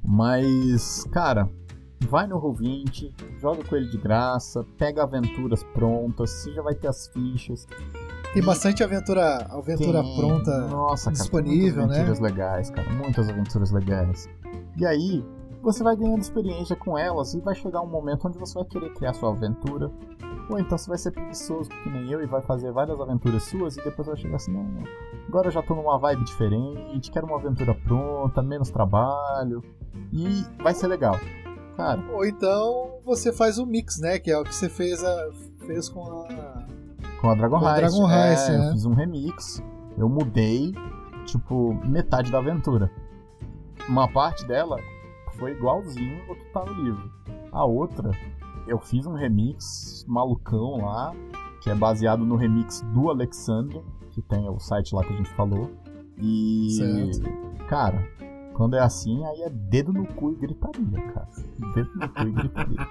Mas, cara, vai no Roll20, joga com ele de graça, pega aventuras prontas, você já vai ter as fichas. Tem bastante aventura, aventura Tem- pronta. Nossa, cara, disponível, tem né? muitas aventuras legais, cara, muitas aventuras legais. E aí, você vai ganhando experiência com elas e vai chegar um momento onde você vai querer criar sua aventura. Ou então você vai ser preguiçoso, que nem eu, e vai fazer várias aventuras suas e depois vai chegar assim, não, não, agora eu já tô numa vibe diferente, quero uma aventura pronta, menos trabalho. E vai ser legal. Cara, Ou então você faz o mix, né? Que é o que você fez, a, fez com a. Com a Dragon Com Heist. Dragon é, Heist, né? Eu fiz um remix. Eu mudei, tipo, metade da aventura. Uma parte dela foi igualzinho ao que tá no livro. A outra, eu fiz um remix malucão lá, que é baseado no remix do Alexandre, que tem o site lá que a gente falou. E, Certo. cara, quando é assim, aí é dedo no cu e gritaria, cara. Dedo no cu e gritaria.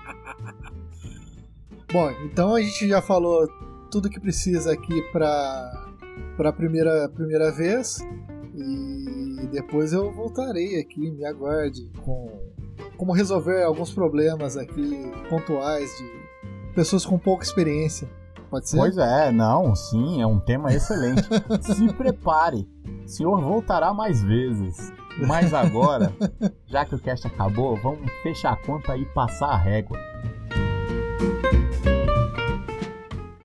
Bom, então a gente já falou tudo que precisa aqui pra, pra primeira, primeira vez. E depois eu voltarei aqui, me aguarde, com como resolver alguns problemas aqui pontuais de pessoas com pouca experiência. Pode ser? Pois é, não, sim, é um tema excelente. Se prepare, o senhor voltará mais vezes. Mas agora, já que o cast acabou, vamos fechar a conta e passar a régua.